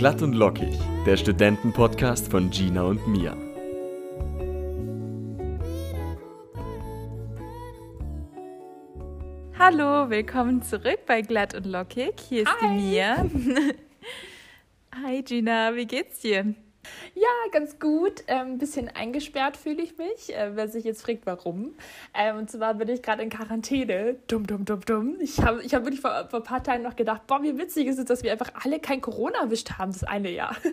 Glatt und lockig, der Studentenpodcast von Gina und Mia. Hallo, willkommen zurück bei Glatt und Lockig. Hier ist Hi. die Mia. Hi Gina, wie geht's dir? Ja, ganz gut. Ein ähm, bisschen eingesperrt fühle ich mich. Äh, wer sich jetzt fragt, warum. Ähm, und zwar bin ich gerade in Quarantäne. Dumm, dumm, dumm, dumm. Ich habe ich hab wirklich vor, vor ein paar Tagen noch gedacht, boah, wie witzig ist es, dass wir einfach alle kein Corona erwischt haben, das eine Jahr.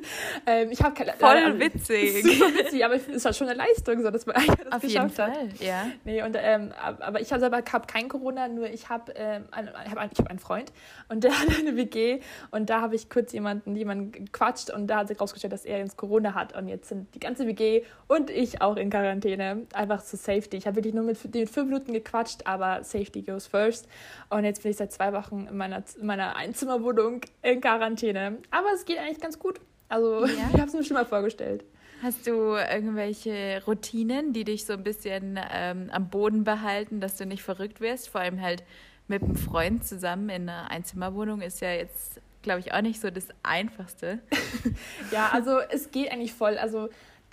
Ähm, ich habe keine Voll also, witzig. Super witzig, aber es ist halt schon eine Leistung, so, dass man das Auf jeden geschafft hat. Fall, ja. Nee, und, ähm, aber ich habe selber hab kein Corona, nur ich habe ähm, einen, ich hab einen, ich hab einen Freund und der hat eine WG und da habe ich kurz jemanden, jemanden gequatscht und da hat sich rausgestellt, dass er jetzt Corona hat und jetzt sind die ganze WG und ich auch in Quarantäne. Einfach zu Safety. Ich habe wirklich nur mit den fünf Minuten gequatscht, aber Safety goes first. Und jetzt bin ich seit zwei Wochen in meiner, in meiner Einzimmerwohnung in Quarantäne. Aber es geht eigentlich ganz gut. Also Ja? ich habe es mir schon mal vorgestellt. Hast du irgendwelche Routinen, die dich so ein bisschen ähm, am Boden behalten, dass du nicht verrückt wirst? Vor allem halt mit einem Freund zusammen in einer Einzimmerwohnung ist ja jetzt, glaube ich, auch nicht so das Einfachste. Ja, also es geht eigentlich voll. Also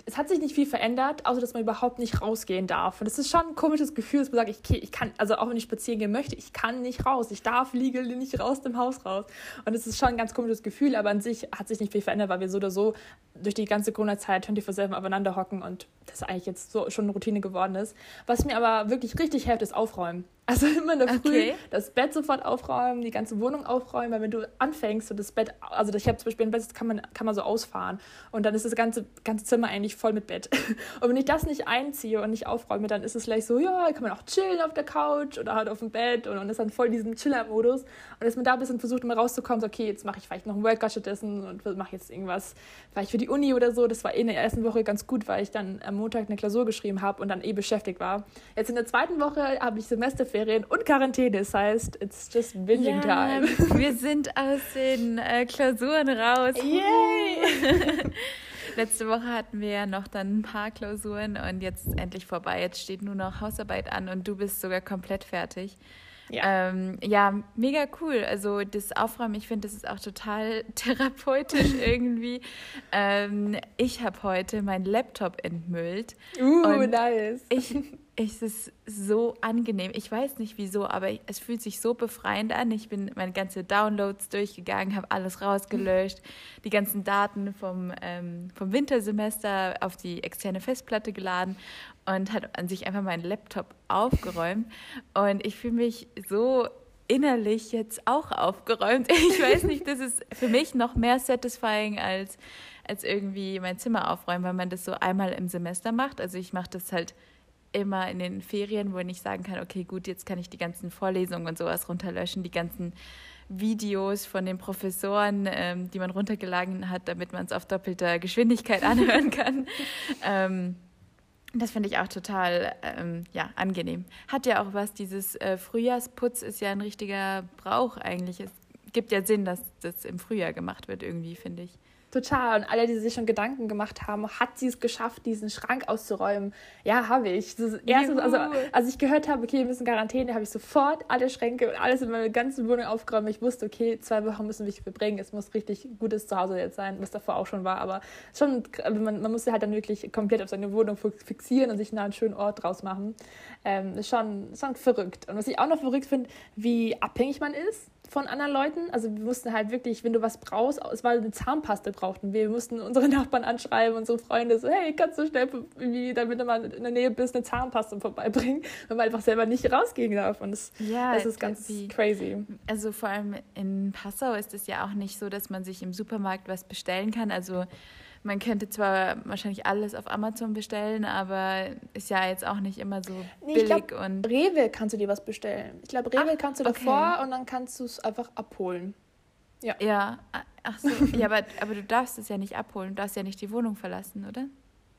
es hat sich nicht viel verändert, außer dass man überhaupt nicht rausgehen darf. Und es ist schon ein komisches Gefühl, dass man sagt, ich, okay, ich kann, also auch wenn ich spazieren gehen möchte, ich kann nicht raus. Ich darf legal nicht raus dem Haus raus. Und es ist schon ein ganz komisches Gefühl, aber an sich hat sich nicht viel verändert, weil wir so oder so durch die ganze Corona-Zeit 24-7 aufeinander hocken und das eigentlich jetzt so schon eine Routine geworden ist. Was mir aber wirklich richtig hilft, ist aufräumen. Also immer in der Früh Okay. das Bett sofort aufräumen, die ganze Wohnung aufräumen, weil wenn du anfängst, so das Bett, also ich habe zum Beispiel ein Bett, das kann man, kann man so ausfahren und dann ist das ganze, ganze Zimmer eigentlich voll mit Bett. Und wenn ich das nicht einziehe und nicht aufräume, dann ist es gleich so, ja, kann man auch chillen auf der Couch oder halt auf dem Bett und, und ist dann voll diesen Chiller-Modus. Und dass man da ein bisschen versucht, immer rauszukommen, so, okay, jetzt mache ich vielleicht noch ein Workout stattdessen und mache jetzt irgendwas, vielleicht für die Uni oder so. Das war eh in der ersten Woche ganz gut, weil ich dann am Montag eine Klausur geschrieben habe und dann eh beschäftigt war. Jetzt in der zweiten Woche habe ich Semesterferien und Quarantäne. Das heißt, it's just binging time. wir sind aus den äh, Klausuren raus. Yay! Letzte Woche hatten wir ja noch dann ein paar Klausuren und jetzt ist endlich vorbei. Jetzt steht nur noch Hausarbeit an und du bist sogar komplett fertig. Ja. Ähm, ja, mega cool. Also das Aufräumen, ich finde, das ist auch total therapeutisch irgendwie. Ähm, ich habe heute meinen Laptop entmüllt. Uh, nice. Ich, es ist so angenehm. Ich weiß nicht wieso, aber es fühlt sich so befreiend an. Ich bin meine ganze Downloads durchgegangen, habe alles rausgelöscht, die ganzen Daten vom, ähm, vom Wintersemester auf die externe Festplatte geladen und hat an sich einfach meinen Laptop aufgeräumt. Und ich fühle mich so innerlich jetzt auch aufgeräumt. Ich weiß nicht, das ist für mich noch mehr satisfying als, als irgendwie mein Zimmer aufräumen, weil man das so einmal im Semester macht. Also ich mache das halt immer in den Ferien, wo ich sagen kann, okay, gut, jetzt kann ich die ganzen Vorlesungen und sowas runterlöschen, die ganzen Videos von den Professoren, ähm, die man runtergeladen hat, damit man es auf doppelter Geschwindigkeit anhören kann. ähm, das finde ich auch total ähm, ja, angenehm. Hat ja auch was, dieses äh, Frühjahrsputz ist ja ein richtiger Brauch eigentlich. Es gibt ja Sinn, dass das im Frühjahr gemacht wird irgendwie, finde ich. Total. Und alle, die sich schon Gedanken gemacht haben, hat sie es geschafft, diesen Schrank auszuräumen? Ja, habe ich. Das erste, Juhu. also, als ich gehört habe, okay, wir müssen Quarantäne, habe ich sofort alle Schränke und alles in meiner ganzen Wohnung aufgeräumt. Ich wusste, okay, zwei Wochen müssen wir verbringen. Es muss richtig gutes Zuhause jetzt sein, was davor auch schon war. Aber schon, man, man musste halt dann wirklich komplett auf seine Wohnung fixieren und sich einen schönen Ort draus machen. Ähm, schon, schon verrückt. Und was ich auch noch verrückt finde, wie abhängig man ist von anderen Leuten. Also wir mussten halt wirklich, wenn du was brauchst, es war eine Zahnpaste brauchten wir. Wir mussten unsere Nachbarn anschreiben, unsere Freunde so, hey, kannst du schnell, wie, damit du mal in der Nähe bist, eine Zahnpaste vorbeibringen, weil man einfach selber nicht rausgehen darf. Und das, Ja, das ist ganz wie- crazy. Also vor allem in Passau ist es ja auch nicht so, dass man sich im Supermarkt was bestellen kann. Also man könnte zwar wahrscheinlich alles auf Amazon bestellen, aber ist ja jetzt auch nicht immer so Nee, ich billig glaub, und Rewe kannst du dir was bestellen. Ich glaube, Rewe Ach, kannst du okay. davor und dann kannst du es einfach abholen. ja, ach so, ja, aber, aber du darfst es ja nicht abholen, du darfst ja nicht die Wohnung verlassen, oder?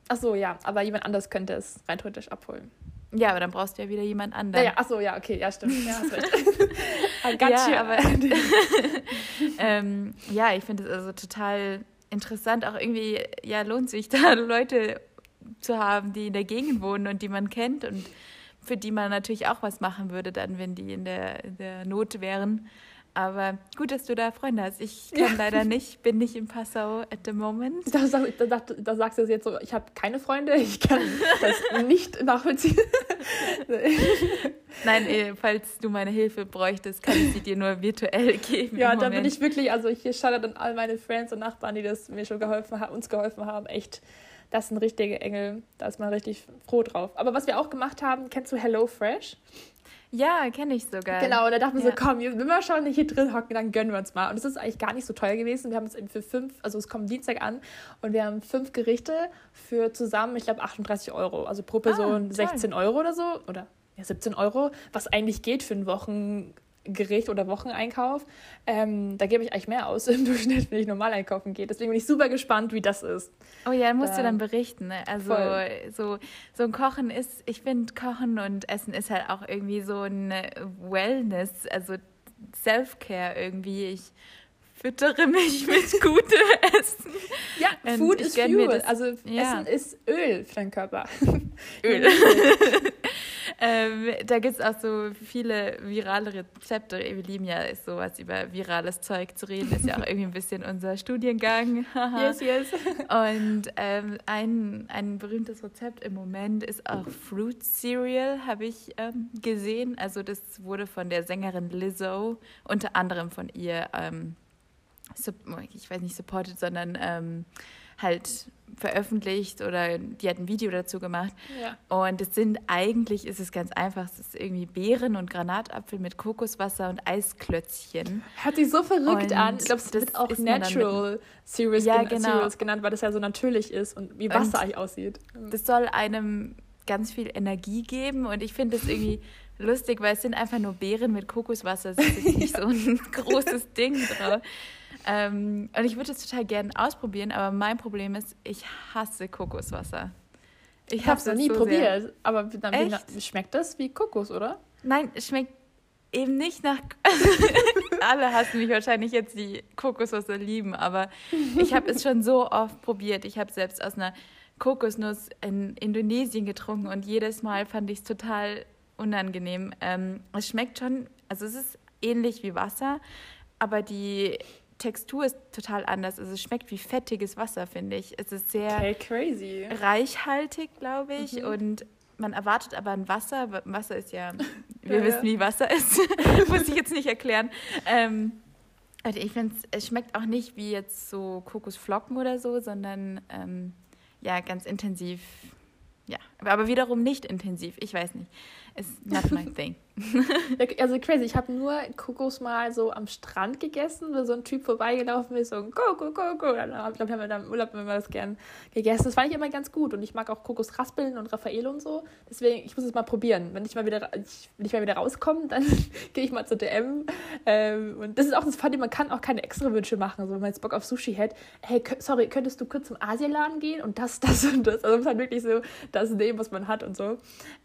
Ach so, ja, aber jemand anders könnte es rein theoretisch abholen. Ja, aber dann brauchst du ja wieder jemand anderen. Ja, ja, ach so, ja, okay, ja, stimmt. Ja, hast recht. Got Ja, you. aber ähm, ja, ich finde es also total interessant. Auch irgendwie, ja, lohnt sich da Leute zu haben, die in der Gegend wohnen und die man kennt und für die man natürlich auch was machen würde, dann, wenn die in der, in der Not wären. Aber gut, dass du da Freunde hast. Ich kann ja. leider nicht, bin nicht in Passau at the moment. Da, da, da, da sagst du jetzt so, ich habe keine Freunde, ich kann das nicht nachvollziehen. Nein, eh, falls du meine Hilfe bräuchtest, kann ich sie dir nur virtuell geben. Ja, da bin ich wirklich, also hier schaut dann all meine Friends und Nachbarn, die das mir schon geholfen haben, uns geholfen haben, echt das sind richtige Engel. Da ist man richtig froh drauf. Aber was wir auch gemacht haben, kennst du Hello Fresh? Ja, kenne ich sogar. Genau, und da dachten wir ja. so, komm, wenn wir schon nicht hier drin hocken, dann gönnen wir uns mal. Und es ist eigentlich gar nicht so teuer gewesen. Wir haben es eben für fünf, also es kommt Dienstag an und wir haben fünf Gerichte für zusammen, ich glaube, 38 Euro. Also pro Person ah, 16 Euro oder so. Oder ja, 17 Euro, was eigentlich geht für ein Wochen Gericht oder Wocheneinkauf. Ähm, da gebe ich eigentlich mehr aus im Durchschnitt, wenn ich normal einkaufen gehe. Deswegen bin ich super gespannt, wie das ist. Oh ja, musst ähm, du dann berichten. Ne? Also so, so ein Kochen ist, ich finde, Kochen und Essen ist halt auch irgendwie so ein Wellness, also Self-Care irgendwie. Ich füttere mich mit gutem Essen. Ja, und Food ist Fuel. Also ja. Essen ist Öl für deinen Körper. Öl. ähm, da gibt es auch so viele virale Rezepte. Wir lieben ja sowas über virales Zeug zu reden. Ist ja auch irgendwie ein bisschen unser Studiengang. yes, yes. Und ähm, ein, ein berühmtes Rezept im Moment ist auch Fruit Cereal, habe ich ähm, gesehen. Also das wurde von der Sängerin Lizzo, unter anderem von ihr, ähm, ich weiß nicht supported, sondern ähm, halt veröffentlicht oder die hat ein Video dazu gemacht. Ja. Und es sind eigentlich, ist es ganz einfach, es ist irgendwie Beeren und Granatapfel mit Kokoswasser und Eisklötzchen. Hört sich so verrückt und an. Ich glaube, es wird auch Natural Cereals, ja, gen genau. Cereals genannt, weil das ja so natürlich ist und wie Wasser und eigentlich aussieht. Das soll einem ganz viel Energie geben und ich finde es irgendwie lustig, weil es sind einfach nur Beeren mit Kokoswasser. Es ist nicht so ein großes Ding drauf. Ähm, und ich würde es total gerne ausprobieren, aber mein Problem ist, ich hasse Kokoswasser. Ich, ich habe es noch nie so probiert, sehr. aber dann Echt? schmeckt das wie Kokos, oder? Nein, es schmeckt eben nicht nach. Alle hassen mich wahrscheinlich jetzt, die Kokoswasser lieben, aber ich habe es schon so oft probiert. Ich habe selbst aus einer Kokosnuss in Indonesien getrunken und jedes Mal fand ich es total unangenehm. Ähm, es schmeckt schon, also es ist ähnlich wie Wasser, aber die Textur ist total anders. Also es schmeckt wie fettiges Wasser, finde ich. Es ist sehr okay, reichhaltig, glaube ich. Mhm. Und man erwartet aber ein Wasser. Wasser ist ja, wir ja, wissen, wie Wasser ist. Muss ich jetzt nicht erklären. Ähm, also ich finde, es schmeckt auch nicht wie jetzt so Kokosflocken oder so, sondern ähm, ja, ganz intensiv. Ja, aber wiederum nicht intensiv. Ich weiß nicht. It's not my thing. Also crazy. Ich habe nur Kokos mal so am Strand gegessen, wo so ein Typ vorbeigelaufen ist, so ein Koko, Koko. Ich glaube, haben wir da im Urlaub immer das gern gegessen. Das fand ich immer ganz gut. Und ich mag auch Kokosraspeln und Raffaele und so. Deswegen, ich muss es mal probieren. Wenn ich mal wieder, wenn ich mal wieder rauskomme, dann gehe ich mal zur DM. Ähm, und das ist auch das Fand, man kann auch keine extra Wünsche machen. Also wenn man jetzt Bock auf Sushi hätte, hey, sorry, könntest du kurz zum Asialaden gehen und das, das und das. Also man halt wirklich so das nehmen, was man hat und so.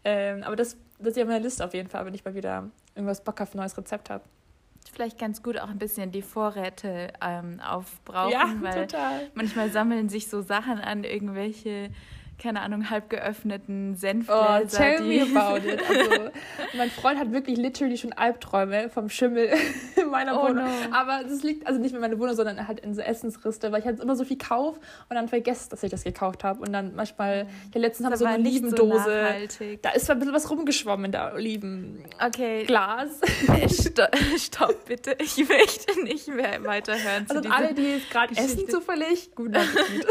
Ähm, aber das das ist ja meine Liste auf jeden Fall, wenn ich mal wieder irgendwas Bock auf ein neues Rezept habe. Vielleicht ganz gut auch ein bisschen die Vorräte ähm, aufbrauchen, ja, weil total. manchmal sammeln sich so Sachen an, irgendwelche keine Ahnung, halb geöffneten Senfgläser. Oh, tell me about it. Also, mein Freund hat wirklich literally schon Albträume vom Schimmel in meiner oh Wohnung. No. Aber das liegt also nicht in meiner Wohnung, sondern halt in so Essensriste, weil ich halt immer so viel kaufe und dann vergesse, dass ich das gekauft habe. Und dann manchmal, ja, letztens haben so eine Olivendose. So da ist ein bisschen was rumgeschwommen in der Olivenglas. Okay. Stopp, stopp, bitte. Ich möchte nicht mehr weiterhören. Also alle, die gerade essen zufällig, guten Appetit.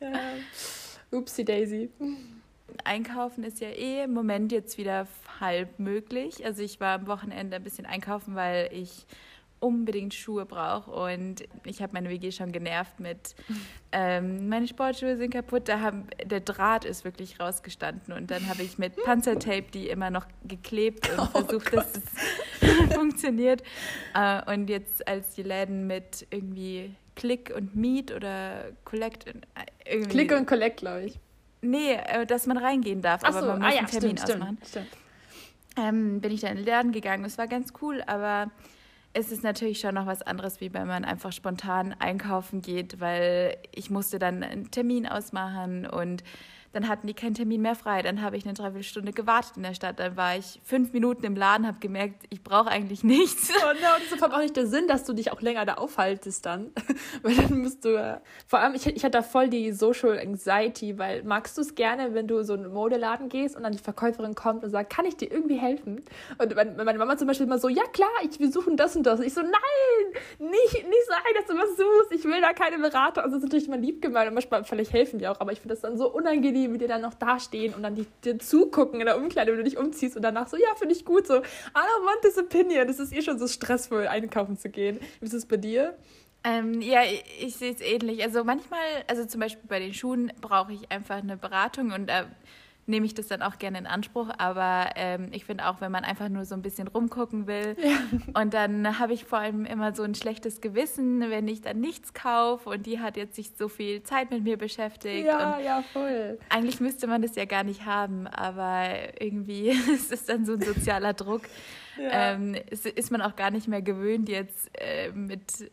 ja. Upsi Daisy. Einkaufen ist ja eh im Moment jetzt wieder halb möglich. Also ich war am Wochenende ein bisschen einkaufen, weil ich unbedingt Schuhe brauche und ich habe meine WG schon genervt mit ähm, meine Sportschuhe sind kaputt, da haben, der Draht ist wirklich rausgestanden und dann habe ich mit Panzertape die immer noch geklebt und oh versucht, Gott. dass es funktioniert äh, und jetzt als die Läden mit irgendwie Click und Meet oder Collect. Äh, irgendwie. Click und Collect, glaube ich. Nee, äh, dass man reingehen darf, Ach aber so, man muss ah, ja, einen Termin stimmt, ausmachen. Stimmt, stimmt. Ähm, bin ich dann in den Laden gegangen. Es war ganz cool, aber es ist natürlich schon noch was anderes, wie wenn man einfach spontan einkaufen geht, weil ich musste dann einen Termin ausmachen und dann hatten die keinen Termin mehr frei. Dann habe ich eine Dreiviertelstunde gewartet in der Stadt. Dann war ich fünf Minuten im Laden, habe gemerkt, ich brauche eigentlich nichts. Oh no, das ist auch nicht der Sinn, dass du dich auch länger da aufhaltest dann. weil dann musst du, vor allem, ich, ich hatte da voll die Social Anxiety, weil magst du es gerne, wenn du so in einen Modeladen gehst und dann die Verkäuferin kommt und sagt, kann ich dir irgendwie helfen? Und meine Mama zum Beispiel immer so, ja klar, ich, wir suchen das und das. Und ich so, nein, nicht, nicht sagen, dass du was suchst. Ich will da keine Berater. Also das ist natürlich immer lieb gemeint und manchmal vielleicht helfen die auch, aber ich finde das dann so unangenehm, wie die dann noch dastehen und dann die, dir zugucken in der Umkleide, wenn du dich umziehst und danach so, ja, finde ich gut so. I don't want this opinion. Das ist eh schon so stressvoll, einkaufen zu gehen. Wie ist es bei dir? Ähm, ja, ich, ich sehe es ähnlich. Also manchmal, also zum Beispiel bei den Schuhen brauche ich einfach eine Beratung und äh, nehme ich das dann auch gerne in Anspruch. Aber ähm, ich finde auch, wenn man einfach nur so ein bisschen rumgucken will ja. und dann habe ich vor allem immer so ein schlechtes Gewissen, wenn ich dann nichts kaufe und die hat jetzt sich so viel Zeit mit mir beschäftigt. Ja, ja, voll. Eigentlich müsste man das ja gar nicht haben, aber irgendwie ist es dann so ein sozialer Druck. Ja. Ähm, ist, ist man auch gar nicht mehr gewöhnt, jetzt äh, mit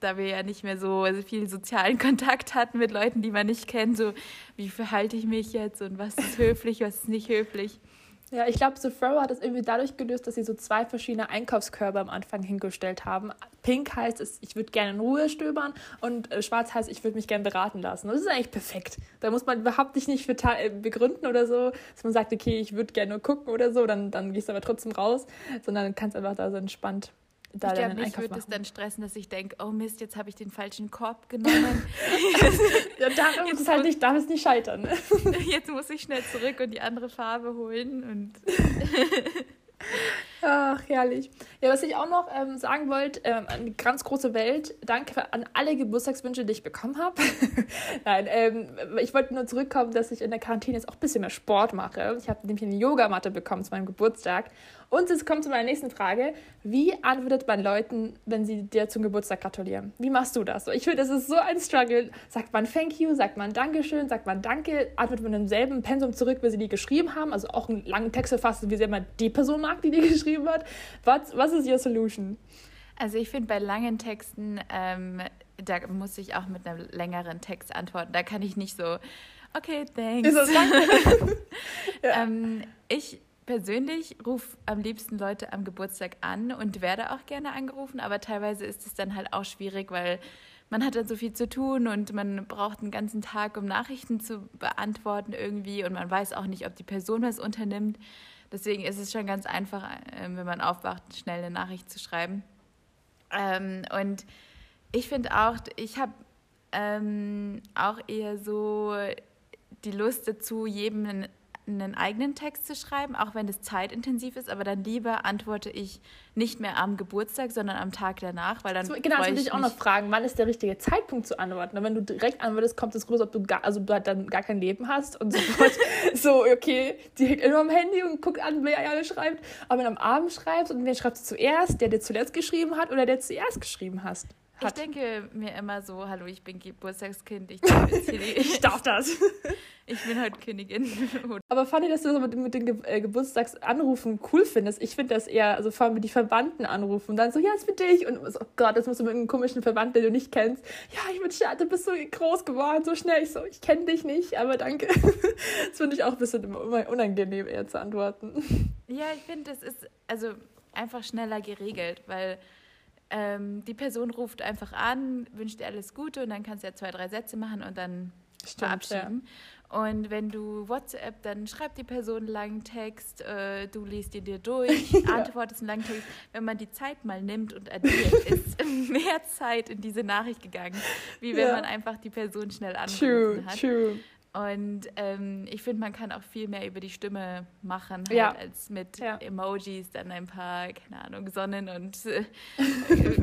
da wir ja nicht mehr so viel sozialen Kontakt hatten mit Leuten, die man nicht kennt, so wie verhalte ich mich jetzt und was ist höflich, was ist nicht höflich. Ja, ich glaube, Farrow hat es irgendwie dadurch gelöst, dass sie so zwei verschiedene Einkaufskörbe am Anfang hingestellt haben. Pink heißt es, ich würde gerne in Ruhe stöbern und äh, schwarz heißt, ich würde mich gerne beraten lassen. das ist eigentlich perfekt. Da muss man überhaupt nicht für äh, begründen oder so, dass man sagt, okay, ich würde gerne nur gucken oder so, dann, dann gehst du aber trotzdem raus, sondern kannst einfach da so entspannt da ich glaube, mich würde es dann stressen, dass ich denke, oh Mist, jetzt habe ich den falschen Korb genommen. ja, darum jetzt halt nicht, darf es nicht scheitern. jetzt muss ich schnell zurück und die andere Farbe holen und Ach, herrlich. Ja, was ich auch noch ähm, sagen wollte, ähm, eine ganz große Welt. Danke an alle Geburtstagswünsche, die ich bekommen habe. Nein, ähm, ich wollte nur zurückkommen, dass ich in der Quarantäne jetzt auch ein bisschen mehr Sport mache. Ich habe nämlich eine Yogamatte bekommen zu meinem Geburtstag. Und es kommt zu meiner nächsten Frage. Wie antwortet man Leuten, wenn sie dir zum Geburtstag gratulieren? Wie machst du das? Ich finde, das ist so ein Struggle. Sagt man Thank you? Sagt man Dankeschön? Sagt man Danke? Antwortet man im selben Pensum zurück, wie sie die geschrieben haben? Also auch einen langen Text verfasst, wie sehr man die Person mag, die die geschrieben hat. Was, was ist Your Solution? Also ich finde, bei langen Texten, ähm, da muss ich auch mit einem längeren Text antworten. Da kann ich nicht so, okay, thanks. Ist das ja. ähm, ich persönlich rufe am liebsten Leute am Geburtstag an und werde auch gerne angerufen, aber teilweise ist es dann halt auch schwierig, weil man hat dann so viel zu tun und man braucht einen ganzen Tag, um Nachrichten zu beantworten irgendwie und man weiß auch nicht, ob die Person was unternimmt. Deswegen ist es schon ganz einfach, ähm, wenn man aufwacht, schnell eine Nachricht zu schreiben. Ähm, und ich finde auch, ich habe ähm, auch eher so die Lust dazu, jedem einen eigenen Text zu schreiben, auch wenn es zeitintensiv ist, aber dann lieber antworte ich nicht mehr am Geburtstag, sondern am Tag danach, weil dann so, genau, das würde ich auch noch fragen, wann ist der richtige Zeitpunkt zu antworten? Und wenn du direkt antwortest, kommt es groß, ob du gar, also du halt dann gar kein Leben hast und sofort so, okay, die hängt immer am Handy und guckt an, wer alle schreibt. Aber wenn du am Abend schreibst und wer schreibst du zuerst, der, der zuletzt geschrieben hat oder der zuerst geschrieben hast? Hat. Ich denke mir immer so, hallo, ich bin Geburtstagskind, ich darf, ich darf das. Ich bin halt Königin. Aber fand ich, dass du das mit, mit den Ge äh, Geburtstagsanrufen cool findest. Ich finde das eher, also vor allem mit die Verwandten anrufen und dann so, ja, ist für dich. Und so, oh Gott, das musst du mit einem komischen Verwandten, den du nicht kennst. Ja, ich bin schade, du bist so groß geworden, so schnell. Ich so, ich kenne dich nicht, aber danke. das finde ich auch ein bisschen unangenehm, eher zu antworten. Ja, ich finde, das ist also einfach schneller geregelt, weil ähm, die Person ruft einfach an, wünscht dir alles Gute und dann kannst du ja zwei, drei Sätze machen und dann Stimmt, verabschieden. Ja. Und wenn du WhatsApp, dann schreibt die Person einen langen Text, äh, du liest ihn dir durch, ja. antwortest einen langen Text. Wenn man die Zeit mal nimmt und addiert, ist mehr Zeit in diese Nachricht gegangen, wie wenn ja. man einfach die Person schnell anrufen true, hat. True. Und ähm, ich finde, man kann auch viel mehr über die Stimme machen, halt, ja. als mit ja. Emojis dann ein paar, keine Ahnung, Sonnen- und äh,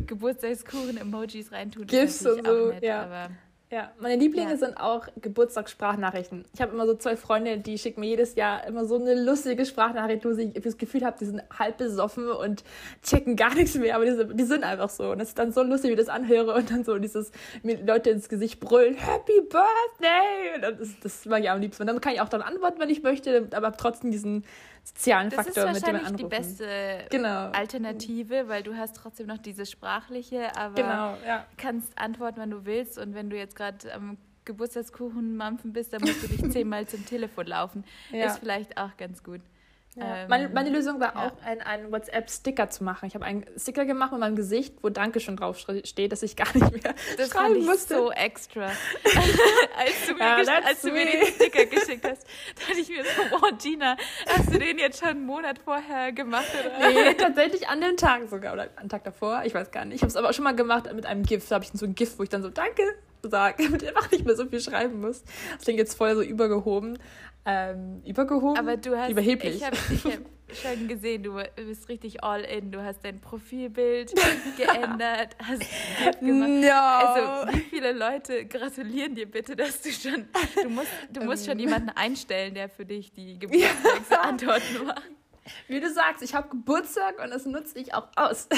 Geburtstagskuchen-Emojis reintun. GIFs und so, nett, ja. Aber ja, meine Lieblinge ja. sind auch Geburtstagssprachnachrichten. Ich habe immer so zwei Freunde, die schicken mir jedes Jahr immer so eine lustige Sprachnachricht, wo ich das Gefühl habe, die sind halb besoffen und checken gar nichts mehr, aber die, die sind einfach so. Und es ist dann so lustig, wie ich das anhöre und dann so dieses, mir Leute ins Gesicht brüllen, Happy Birthday! Und das, das mag ich am liebsten. Und dann kann ich auch dann antworten, wenn ich möchte, aber trotzdem diesen sozialen das Faktor mit dem anrufen. Das ist wahrscheinlich die beste genau. Alternative, weil du hast trotzdem noch dieses Sprachliche, aber genau, ja. kannst antworten, wenn du willst und wenn du jetzt gerade am Geburtstagskuchen mampfen bist, dann musst du dich zehnmal zum Telefon laufen. Ja. Ist vielleicht auch ganz gut. Ja. Ähm, meine, meine Lösung war ja. auch, einen, WhatsApp-Sticker zu machen. Ich habe einen Sticker gemacht mit meinem Gesicht, wo Danke schon drauf steht, dass ich gar nicht mehr Das schreiben fand ich musste. so extra. als du mir, Ja, als du mir den. Sticker geschickt hast, dachte ich mir so, oh Gina, hast du den jetzt schon einen Monat vorher gemacht? Oder? Nee, tatsächlich an dem Tag sogar oder am Tag davor. Ich weiß gar nicht. Ich habe es aber auch schon mal gemacht mit einem GIF. Da habe ich so ein GIF, wo ich dann so Danke sage, damit ich einfach nicht mehr so viel schreiben muss. Das klingt jetzt voll so übergehoben. Ähm, übergehoben? Aber du hast, Überheblich. ich habe hab schon gesehen, du bist richtig all in. Du hast dein Profilbild geändert, hast gemacht. Ja. Also, wie viele Leute gratulieren dir bitte, dass du schon, du musst, du musst schon Ähm. jemanden einstellen, der für dich die Geburtstagsantworten macht. Wie du sagst, ich habe Geburtstag und das nutze ich auch aus.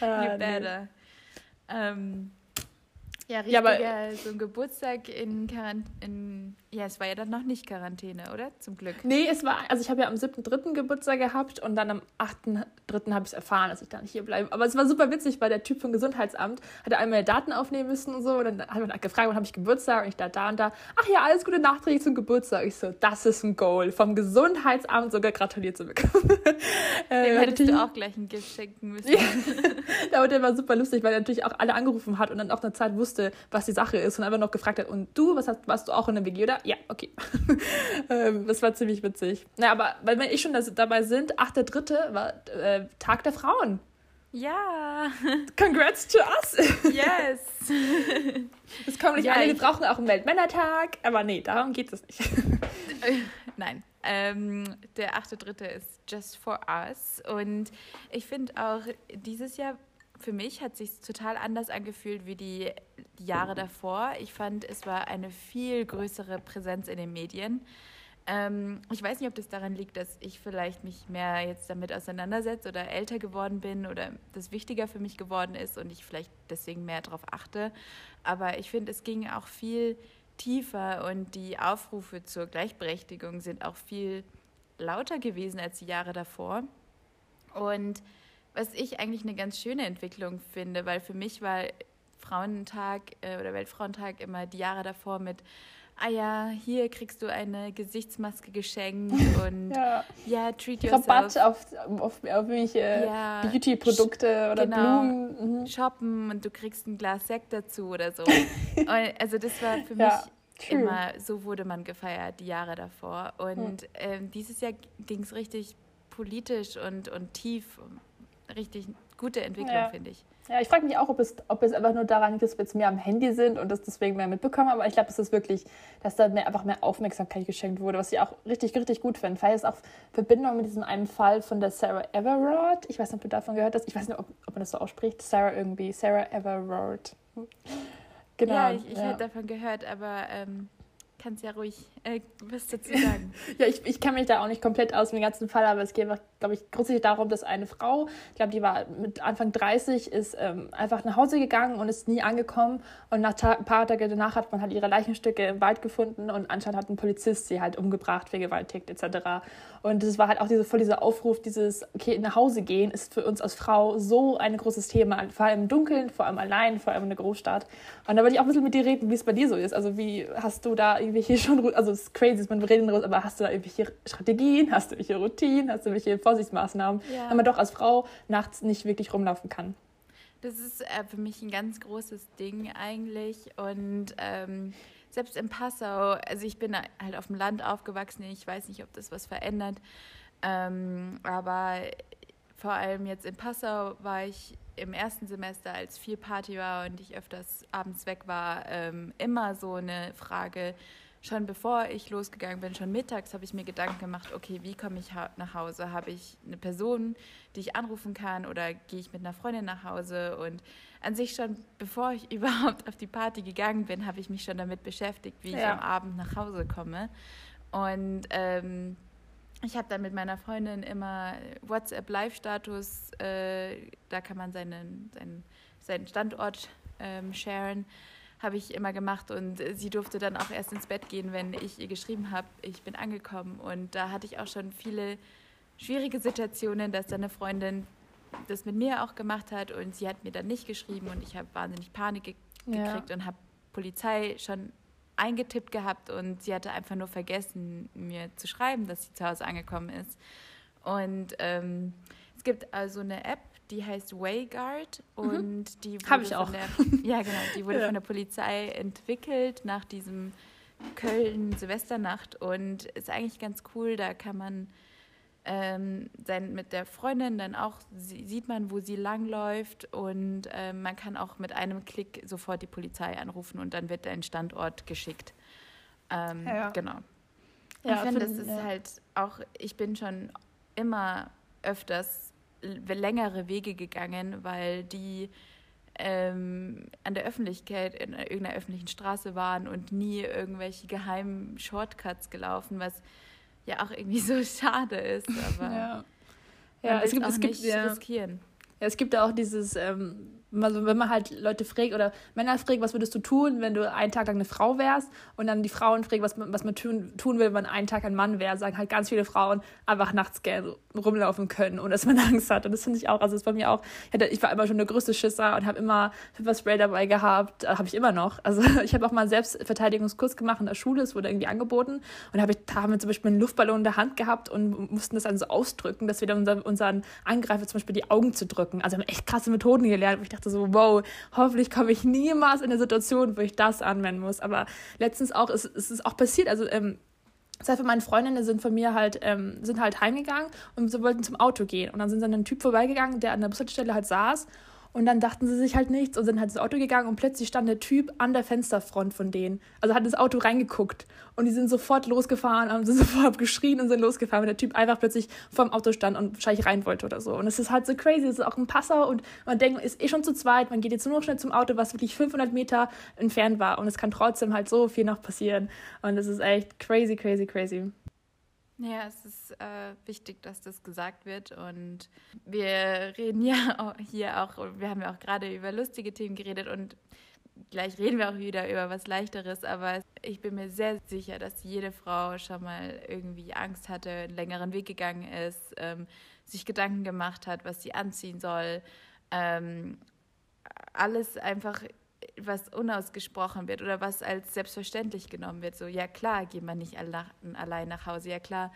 Ah, You better. Ähm, ja, Ja, aber- so ein Geburtstag in Quarantäne, ja, es war ja dann noch nicht Quarantäne, oder? Zum Glück. Nee, es war, also ich habe ja am 7.3. Geburtstag gehabt und dann am 8.3. habe ich es erfahren, dass ich da nicht hier bleibe. Aber es war super witzig, weil der Typ vom Gesundheitsamt hatte einmal meine Daten aufnehmen müssen und so. Und dann hat man gefragt, wann habe ich Geburtstag? Und ich da, da und da. Ach ja, alles Gute nachträglich zum Geburtstag. Ich so, das ist ein Goal. Vom Gesundheitsamt sogar gratuliert zu bekommen. äh, Dem hat hättest du natürlich- auch gleich ein Gift schenken müssen. Ja. Ja, und der war super lustig, weil er natürlich auch alle angerufen hat und dann auch eine Zeit wusste, was die Sache ist und einfach noch gefragt hat, und du, was hast, warst du auch in der WG, oder? Ja, okay. ähm, das war ziemlich witzig. Na, aber weil wir eh schon das, dabei sind, 8.3. war äh, Tag der Frauen. Ja, Congrats to us. yes. Das kommen nicht Ja, alle, wir ich- brauchen auch einen Weltmännertag, aber nee, darum geht es nicht. Nein. Ähm, der 8.3. ist Just for Us. Und ich finde auch, dieses Jahr für mich hat sich total anders angefühlt wie die Jahre davor. Ich fand, es war eine viel größere Präsenz in den Medien. Ähm, ich weiß nicht, ob das daran liegt, dass ich vielleicht mich mehr jetzt damit auseinandersetze oder älter geworden bin oder das wichtiger für mich geworden ist und ich vielleicht deswegen mehr darauf achte. Aber ich finde, es ging auch viel tiefer und die Aufrufe zur Gleichberechtigung sind auch viel lauter gewesen als die Jahre davor. Und was ich eigentlich eine ganz schöne Entwicklung finde, weil für mich war Frauentag äh, oder Weltfrauentag immer die Jahre davor mit, ah ja, hier kriegst du eine Gesichtsmaske geschenkt und ja, Ja. treat yourself. Rabatt auf, auf, auf irgendwelche Ja, Beauty-Produkte oder genau. Blumen. Mhm. shoppen und du kriegst ein Glas Sekt dazu oder so. also das war für mich Ja, true. immer, so wurde man gefeiert, die Jahre davor. Und ähm, dieses Jahr ging es richtig politisch und, und tief. Richtig gute Entwicklung, Ja. finde ich. Ja, ich frage mich auch, ob es, ob es einfach nur daran liegt, dass wir jetzt mehr am Handy sind und das deswegen mehr mitbekommen. Aber ich glaube, es ist wirklich, dass da mehr, einfach mehr Aufmerksamkeit geschenkt wurde, was ich auch richtig, richtig gut finde. Weil es auch Verbindung mit diesem einen Fall von der Sarah Everard. Ich weiß nicht, ob du davon gehört hast. Ich weiß nicht, ob, ob man das so ausspricht. Sarah irgendwie. Sarah Everard. Genau. ja, ich, ich ja. hätte davon gehört, aber ähm, kannst ja ruhig äh, was dazu sagen. Ja, ich, ich kenne mich da auch nicht komplett aus dem ganzen Fall, aber es geht einfach, glaube ich, grundsätzlich darum, dass eine Frau, ich glaube, die war mit Anfang 30, ist ähm, einfach nach Hause gegangen und ist nie angekommen. Und nach ein paar Tage danach hat man halt ihre Leichenstücke im Wald gefunden und anscheinend hat ein Polizist sie halt umgebracht, vergewaltigt etc. Und es war halt auch diese, voll dieser Aufruf, dieses, okay, nach Hause gehen ist für uns als Frau so ein großes Thema, vor allem im Dunkeln, vor allem allein, vor allem in der Großstadt. Und da wollte ich auch ein bisschen mit dir reden, wie es bei dir so ist. Also wie hast du da irgendwelche schon, also es ist crazy, man reden darüber, aber hast du da irgendwelche Strategien, hast du irgendwelche Routinen, hast du irgendwelche Vorsichtsmaßnahmen, Ja. wenn man doch als Frau nachts nicht wirklich rumlaufen kann? Das ist äh, für mich ein ganz großes Ding eigentlich. Und ähm, selbst in Passau, also ich bin halt auf dem Land aufgewachsen, ich weiß nicht, ob das was verändert. Ähm, aber vor allem jetzt in Passau war ich im ersten Semester, als viel Party war und ich öfters abends weg war, ähm, immer so eine Frage. Schon bevor ich losgegangen bin, schon mittags, habe ich mir Gedanken gemacht, okay, wie komme ich nach Hause? Habe ich eine Person, die ich anrufen kann oder gehe ich mit einer Freundin nach Hause? Und an sich schon, bevor ich überhaupt auf die Party gegangen bin, habe ich mich schon damit beschäftigt, wie ich Ja. am Abend nach Hause komme. Und ähm, ich habe dann mit meiner Freundin immer WhatsApp-Live-Status, äh, da kann man seinen, seinen, seinen Standort ähm, sharen, habe ich immer gemacht und sie durfte dann auch erst ins Bett gehen, wenn ich ihr geschrieben habe, ich bin angekommen. Und da hatte ich auch schon viele schwierige Situationen, dass dann eine Freundin das mit mir auch gemacht hat und sie hat mir dann nicht geschrieben und ich habe wahnsinnig Panik ge Ja. gekriegt und habe Polizei schon eingetippt gehabt und sie hatte einfach nur vergessen, mir zu schreiben, dass sie zu Hause angekommen ist. Und ähm, es gibt also eine App, die heißt Wayguard mhm. und mhm. die wurde ich auch. Der, ja genau, die wurde ja. von der Polizei entwickelt nach diesem Köln Silvesternacht und ist eigentlich ganz cool. Da kann man ähm, sein, mit der Freundin dann auch sieht man, wo sie langläuft und ähm, man kann auch mit einem Klick sofort die Polizei anrufen und dann wird ein Standort geschickt. Ähm, ja. Genau. Ja, ich finde, das ist halt auch, ich bin schon immer öfters längere Wege gegangen, weil die ähm, an der Öffentlichkeit in irgendeiner öffentlichen Straße waren und nie irgendwelche geheimen Shortcuts gelaufen, was ja auch irgendwie so schade ist. Aber ja, ja es gibt, es gibt ja, riskieren. Ja, es gibt auch dieses ähm, also wenn man halt Leute fragt oder Männer fragt, was würdest du tun, wenn du einen Tag lang eine Frau wärst und dann die Frauen fragt, was was man tun, tun will, wenn man einen Tag ein Mann wäre, sagen halt ganz viele Frauen einfach nachts gerne rumlaufen können und dass man Angst hat. Und das finde ich auch, also das ist bei mir auch, ich, war immer schon eine größte Schisser und habe immer Pfefferspray dabei gehabt, äh, habe ich immer noch. Also ich habe auch mal einen Selbstverteidigungskurs gemacht in der Schule, es wurde irgendwie angeboten und hab ich, da haben wir zum Beispiel einen Luftballon in der Hand gehabt und mussten das dann so ausdrücken, dass wir dann unser, unseren Angreifer zum Beispiel die Augen zu drücken. Also haben echt krasse Methoden gelernt, wo ich dachte, dachte so, wow, hoffentlich komme ich niemals in eine Situation, wo ich das anwenden muss. Aber letztens auch, es, es ist auch passiert, also ähm, Zwei von meinen Freundinnen sind von mir halt, ähm, sind halt heimgegangen und sie wollten zum Auto gehen. Und dann sind sie an einem Typ vorbeigegangen, der an der Bushaltestelle halt saß und dann dachten sie sich halt nichts und sind halt ins Auto gegangen und plötzlich stand der Typ an der Fensterfront von denen. Also hat ins Auto reingeguckt und die sind sofort losgefahren, haben sofort geschrien und sind losgefahren, weil der Typ einfach plötzlich vorm Auto stand und wahrscheinlich rein wollte oder so. Und es ist halt so crazy, es ist auch ein Passer und man denkt, ist eh schon zu zweit, man geht jetzt nur noch schnell zum Auto, was wirklich 500 Meter entfernt war und es kann trotzdem halt so viel noch passieren. Und es ist echt crazy, crazy, crazy. Ja, es ist äh, wichtig, dass das gesagt wird. Und wir reden ja hier auch, wir haben ja auch gerade über lustige Themen geredet und gleich reden wir auch wieder über was Leichteres. Aber ich bin mir sehr sicher, dass jede Frau schon mal irgendwie Angst hatte, einen längeren Weg gegangen ist, ähm, sich Gedanken gemacht hat, was sie anziehen soll. Ähm, alles einfach was unausgesprochen wird oder was als selbstverständlich genommen wird. So, ja klar, geht man nicht allein nach Hause. Ja klar,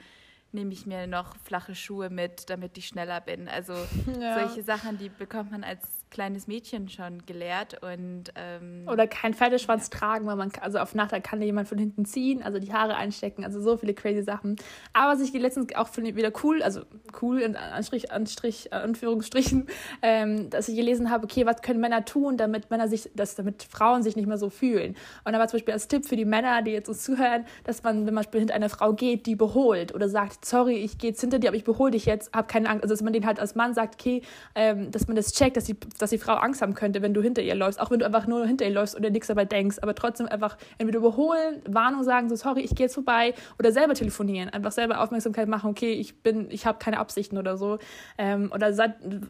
nehme ich mir noch flache Schuhe mit, damit ich schneller bin. Also ja. solche Sachen, die bekommt man als kleines Mädchen schon gelehrt und ähm, oder kein Pferdeschwanz ja. tragen, weil man also auf Nacht kann da jemand von hinten ziehen, also die Haare einstecken, also so viele crazy Sachen. Aber was ich letztens auch finde wieder cool, also cool in Anstrich, Anstrich, Anführungsstrichen, ähm, dass ich gelesen habe, okay, was können Männer tun, damit Männer sich, dass damit Frauen sich nicht mehr so fühlen. Und da war zum Beispiel als Tipp für die Männer, die jetzt uns zuhören, dass man, wenn man hinter einer Frau geht, die beholt oder sagt, sorry, ich gehe jetzt hinter dir, aber ich behole dich jetzt, hab keine Angst. Also dass man den halt als Mann sagt, okay, ähm, dass man das checkt, dass die dass die Frau Angst haben könnte, wenn du hinter ihr läufst, auch wenn du einfach nur hinter ihr läufst oder nichts dabei denkst, aber trotzdem einfach entweder überholen, Warnung sagen, so sorry, ich gehe jetzt vorbei oder selber telefonieren, einfach selber Aufmerksamkeit machen, okay, ich bin, ich habe keine Absichten oder so. Ähm, oder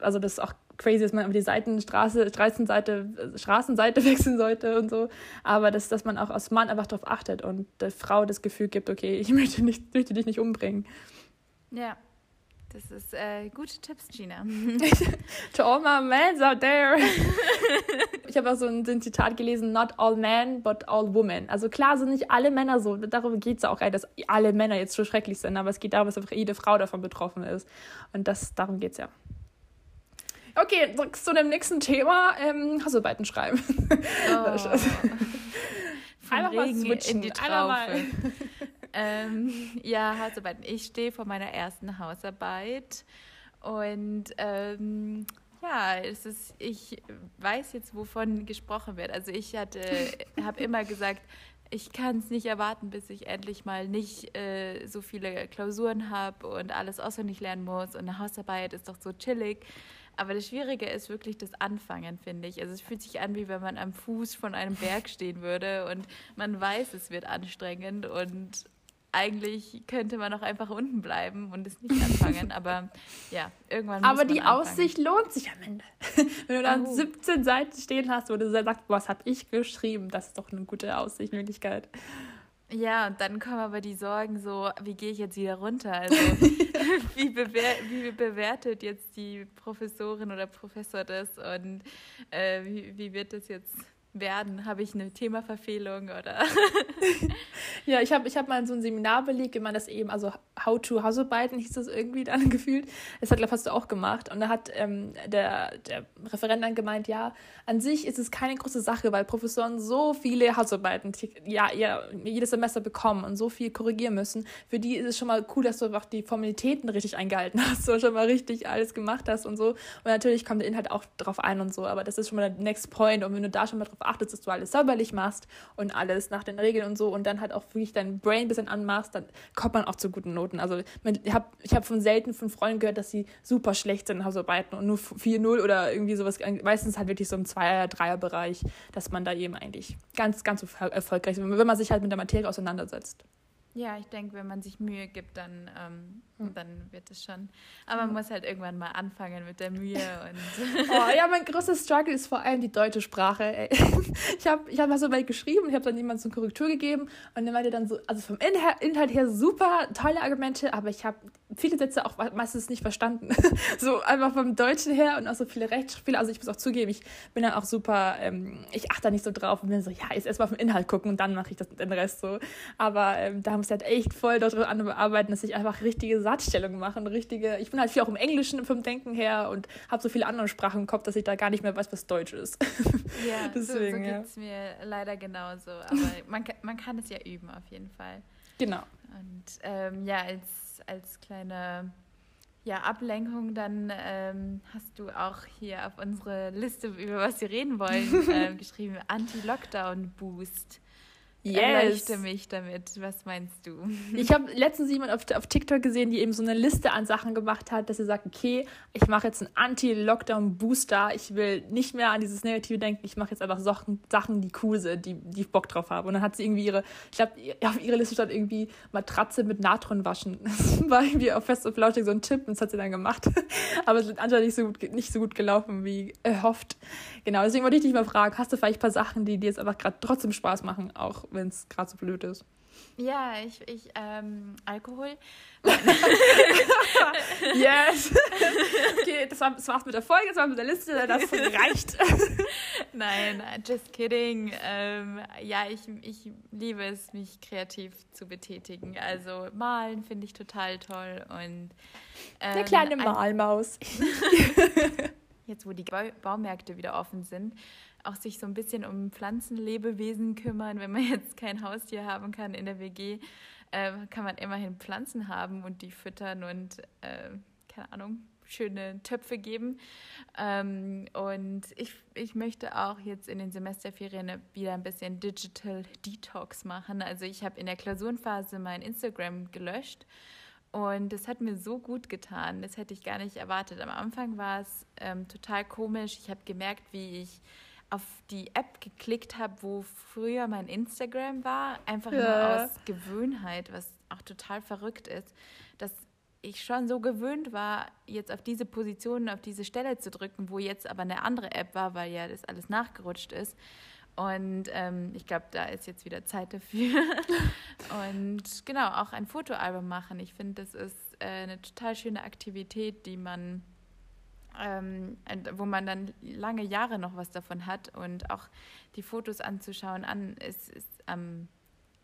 also das ist auch crazy, dass man die Seitenstraße, Straßenseite, Straßenseite wechseln sollte und so. Aber dass, dass man auch als Mann einfach darauf achtet und der Frau das Gefühl gibt, okay, ich möchte, nicht, möchte dich nicht umbringen. Ja, das ist äh, gute Tipps, Gina. to all my men out there. ich habe auch so ein, ein, Zitat gelesen, not all men, but all women. Also klar sind nicht alle Männer so. Darüber geht es auch, dass alle Männer jetzt so schrecklich sind, aber es geht darum, dass einfach jede Frau davon betroffen ist. Und das, darum geht es ja. Okay, zu dem nächsten Thema. Ähm, Hausarbeiten schreiben. Oh. Einfach mal switchen. In die Traufe. Ähm, ja, Hausarbeiten. Ich stehe vor meiner ersten Hausarbeit und ähm, ja, es ist, ich weiß jetzt, wovon gesprochen wird. Also ich hatte, habe immer gesagt, ich kann es nicht erwarten, bis ich endlich mal nicht äh, so viele Klausuren habe und alles auswendig lernen muss. Und eine Hausarbeit ist doch so chillig. Aber das Schwierige ist wirklich das Anfangen, finde ich. Also es fühlt sich an, wie wenn man am Fuß von einem Berg stehen würde und man weiß, es wird anstrengend und eigentlich könnte man auch einfach unten bleiben und es nicht anfangen, aber ja, irgendwann muss Aber die anfangen. Aussicht lohnt sich am Ende. Wenn du dann oh. 17 Seiten stehen hast, wo du sagst, was habe ich geschrieben, das ist doch eine gute Aussichtmöglichkeit. Ja, und dann kommen aber die Sorgen so, wie gehe ich jetzt wieder runter? Also wie, bewer wie bewertet jetzt die Professorin oder Professor das und äh, wie, wie wird das jetzt werden? Habe ich eine Themaverfehlung oder? ja, ich habe ich hab mal so ein Seminar belegt, wie man das eben, also How to Hausarbeiten hieß das irgendwie dann gefühlt. Das hat, glaube hast du auch gemacht. Und da hat ähm, der, der Referent dann gemeint, ja, an sich ist es keine große Sache, weil Professoren so viele Hausarbeiten ja, ja, jedes Semester bekommen und so viel korrigieren müssen. Für die ist es schon mal cool, dass du einfach die Formalitäten richtig eingehalten hast, so schon mal richtig alles gemacht hast und so. Und natürlich kommt der Inhalt auch drauf ein und so, aber das ist schon mal der Next Point. Und wenn du da schon mal drauf achtest, dass du alles sauberlich machst und alles nach den Regeln und so und dann halt auch wirklich dein Brain ein bisschen anmachst, dann kommt man auch zu guten Noten. Also ich habe ich hab von selten von Freunden gehört, dass sie super schlecht sind in Hausarbeiten und nur 4-0 oder irgendwie sowas, meistens halt wirklich so im Zweier-, Dreier-Bereich, dass man da eben eigentlich ganz, ganz erfolgreich ist, wenn man sich halt mit der Materie auseinandersetzt. Ja, ich denke, wenn man sich Mühe gibt, dann, ähm, hm. dann wird es schon. Aber man hm. muss halt irgendwann mal anfangen mit der Mühe. Und oh, ja, mein größtes Struggle ist vor allem die deutsche Sprache. Ey. Ich habe ich hab mal so weit geschrieben, ich habe dann jemand zur Korrektur gegeben und dann meinte dann so, also vom Inhalt her super tolle Argumente, aber ich habe viele Sätze auch meistens nicht verstanden. so einfach vom Deutschen her und auch so viele Rechtschreibfehler. Also ich muss auch zugeben, ich bin dann auch super, ähm, ich achte da nicht so drauf und bin so, ja, jetzt erstmal auf den Inhalt gucken und dann mache ich das, den Rest so. Aber ähm, da muss ich halt echt voll daran bearbeiten, dass ich einfach richtige Satzstellungen mache und richtige, ich bin halt viel auch im Englischen vom Denken her und habe so viele andere Sprachen im Kopf, dass ich da gar nicht mehr weiß, was Deutsch ist. Ja, Deswegen, so, so geht es mir leider genauso. Aber man, man kann es ja üben auf jeden Fall. Genau. Und ähm, ja, als, als kleine ja, Ablenkung, dann ähm, hast du auch hier auf unsere Liste, über was wir reden wollen, äh, geschrieben, Anti-Lockdown-Boost. Yes. Erleuchte mich damit. Was meinst du? Ich habe letztens jemand auf, auf TikTok gesehen, die eben so eine Liste an Sachen gemacht hat, dass sie sagt, okay, ich mache jetzt einen Anti-Lockdown-Booster. Ich will nicht mehr an dieses Negative denken. Ich mache jetzt einfach Sachen, Sachen, die cool sind, die, die ich Bock drauf habe. Und dann hat sie irgendwie ihre, ich glaube, auf ihrer Liste stand irgendwie Matratze mit Natron waschen. Das war irgendwie auf Fest und Flauschig so ein Tipp und das hat sie dann gemacht. Aber es ist anscheinend nicht so gut, nicht so gut gelaufen wie erhofft. Genau, deswegen wollte ich dich mal fragen, hast du vielleicht ein paar Sachen, die dir jetzt einfach gerade trotzdem Spaß machen, auch wenn es gerade so blöd ist. Ja, ich, ich ähm, Alkohol. yes. Okay, das, war, das war's mit der Folge, das war mit der Liste, das reicht. Nein, just kidding. Ähm, ja, ich, ich liebe es, mich kreativ zu betätigen. Also malen finde ich total toll und ähm, der kleine Malmaus. Jetzt, wo die Baumärkte wieder offen sind, auch sich so ein bisschen um Pflanzenlebewesen kümmern. Wenn man jetzt kein Haustier haben kann in der WG, äh, kann man immerhin Pflanzen haben und die füttern und, äh, keine Ahnung, schöne Töpfe geben. Ähm, und ich, ich möchte auch jetzt in den Semesterferien wieder ein bisschen Digital Detox machen. Also ich habe in der Klausurenphase mein Instagram gelöscht. Und das hat mir so gut getan. Das hätte ich gar nicht erwartet. Am Anfang war es ähm, total komisch. Ich habe gemerkt, wie ich auf die App geklickt habe, wo früher mein Instagram war, einfach ja. nur aus Gewöhnheit, was auch total verrückt ist, dass ich schon so gewöhnt war, jetzt auf diese Position, auf diese Stelle zu drücken, wo jetzt aber eine andere App war, weil ja das alles nachgerutscht ist. Und ähm, ich glaube, da ist jetzt wieder Zeit dafür. und genau, auch ein Fotoalbum machen. Ich finde, das ist äh, eine total schöne Aktivität, die man ähm, wo man dann lange Jahre noch was davon hat und auch die Fotos anzuschauen an ist, ist ähm,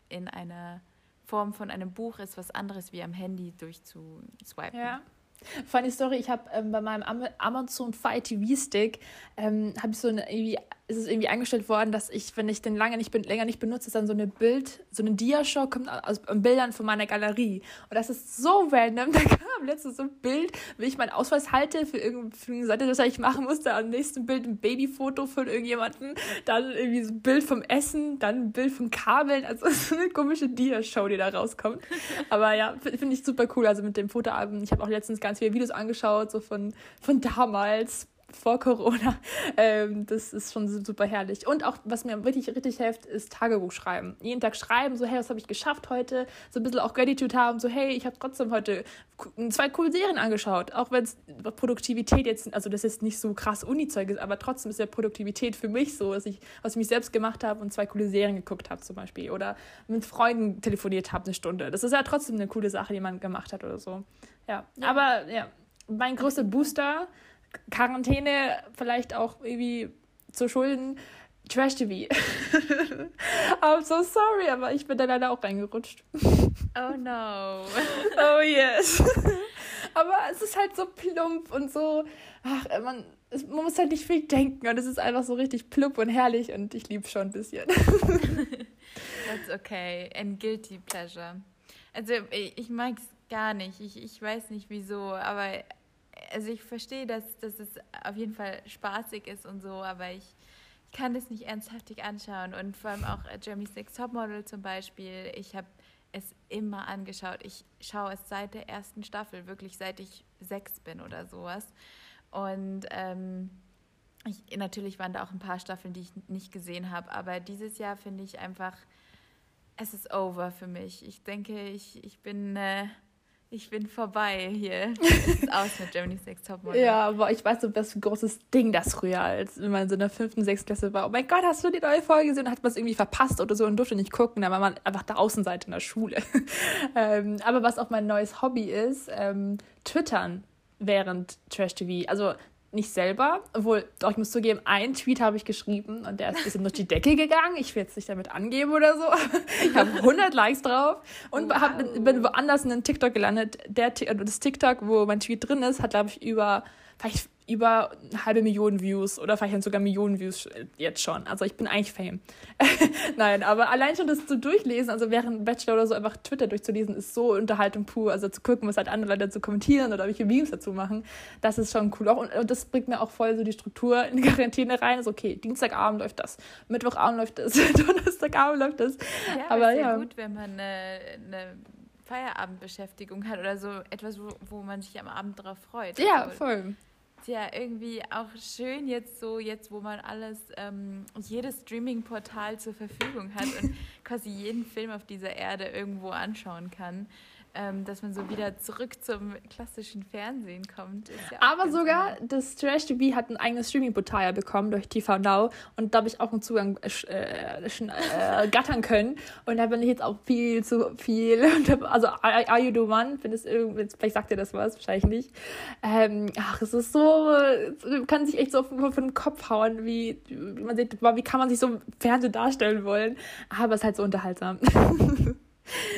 in einer Form von einem Buch ist was anderes wie am Handy durchzuswipen. Ja. Funny Story, ich habe ähm, bei meinem Amazon Fire TV Stick ähm, habe ich so eine irgendwie ist es irgendwie eingestellt worden, dass ich, wenn ich den lange nicht, länger nicht benutze, dann so eine Bild, so eine Diashow kommt aus Bildern von meiner Galerie. Und das ist so random. Da kam letztens so ein Bild, wie ich meinen Ausweis halte für irgendeine Seite, das ich machen musste. Am nächsten Bild ein Babyfoto von irgendjemandem, dann irgendwie so ein Bild vom Essen, dann ein Bild von Kabeln. Also so eine komische Diashow, die da rauskommt. Aber ja, finde ich super cool. Also mit dem Fotoalbum. Ich habe auch letztens ganz viele Videos angeschaut, so von, von damals vor Corona. Ähm, das ist schon super herrlich. Und auch, was mir wirklich richtig hilft, ist Tagebuch schreiben. Jeden Tag schreiben, so, hey, was habe ich geschafft heute? So ein bisschen auch Gratitude haben, so, hey, ich habe trotzdem heute zwei coole Serien angeschaut. Auch wenn es Produktivität jetzt, also das ist nicht so krass Uni-Zeug ist, aber trotzdem ist ja Produktivität für mich so, dass ich, was ich mich selbst gemacht habe und zwei coole Serien geguckt habe zum Beispiel. Oder mit Freunden telefoniert habe eine Stunde. Das ist ja trotzdem eine coole Sache, die man gemacht hat oder so. Ja, ja. aber ja, mein größter Booster Quarantäne vielleicht auch irgendwie zu schulden, Trash TV. I'm so sorry, aber ich bin da leider auch reingerutscht. Oh no. oh yes. aber es ist halt so plump und so, ach, man, man muss halt nicht viel denken und es ist einfach so richtig plump und herrlich und ich liebe schon ein bisschen. That's okay. And guilty pleasure. Also ich mag es gar nicht. Ich, ich weiß nicht wieso, aber also ich verstehe, dass, dass es auf jeden Fall spaßig ist und so, aber ich, ich kann das nicht ernsthaftig anschauen. Und vor allem auch äh, Jeremy's Next Topmodel zum Beispiel. Ich habe es immer angeschaut. Ich schaue es seit der ersten Staffel, wirklich seit ich sechs bin oder sowas. Und ähm, ich, natürlich waren da auch ein paar Staffeln, die ich nicht gesehen habe, aber dieses Jahr finde ich einfach, es ist over für mich. Ich denke, ich, ich bin. Äh, ich bin vorbei hier. Es ist aus mit Germany's Next Topmodel. ja, aber ich weiß so, was für ein großes Ding das früher, als wenn man so in der fünften, sechsten Klasse war. Oh mein Gott, hast du die neue Folge gesehen? Dann hat man es irgendwie verpasst oder so und durfte nicht gucken. Da war man einfach der Außenseite in der Schule. ähm, aber was auch mein neues Hobby ist, ähm, Twittern während Trash TV. Also nicht selber, obwohl, doch, ich muss zugeben, einen Tweet habe ich geschrieben und der ist ein bisschen durch die Decke gegangen. Ich will jetzt nicht damit angeben oder so. Ich habe 100 Likes drauf und wow. hab, bin woanders in einem TikTok gelandet. Der, das TikTok, wo mein Tweet drin ist, hat, glaube ich, über vielleicht über eine halbe Million Views oder vielleicht sogar Millionen Views jetzt schon. Also ich bin eigentlich Fame. Nein, aber allein schon das zu durchlesen, also während Bachelor oder so einfach Twitter durchzulesen, ist so Unterhaltung pur. Also zu gucken, was halt andere Leute zu kommentieren oder welche Memes dazu machen, das ist schon cool. Auch, und, und das bringt mir auch voll so die Struktur in die Quarantäne rein. Also okay, Dienstagabend läuft das, Mittwochabend läuft das, Donnerstagabend läuft das. Ja, aber ja. gut, wenn man eine, eine Feierabendbeschäftigung hat oder so etwas, wo, wo man sich am Abend drauf freut. Ja, also, voll ja irgendwie auch schön jetzt so, jetzt wo man alles, ähm, jedes Streaming-Portal zur Verfügung hat und quasi jeden Film auf dieser Erde irgendwo anschauen kann ähm, dass man so wieder zurück zum klassischen Fernsehen kommt. Ja Aber sogar toll. das Trash TV hat ein eigenes Streaming-Portal bekommen durch TV Now und da habe ich auch einen Zugang äh, äh, gattern können und da bin ich jetzt auch viel zu viel. Also Are You The One, wenn es vielleicht sagt ihr das was, wahrscheinlich nicht. Ähm, ach, es ist so, kann sich echt so auf, auf den Kopf hauen, wie, man sieht, wie kann man sich so Fernsehen darstellen wollen. Aber es ist halt so unterhaltsam.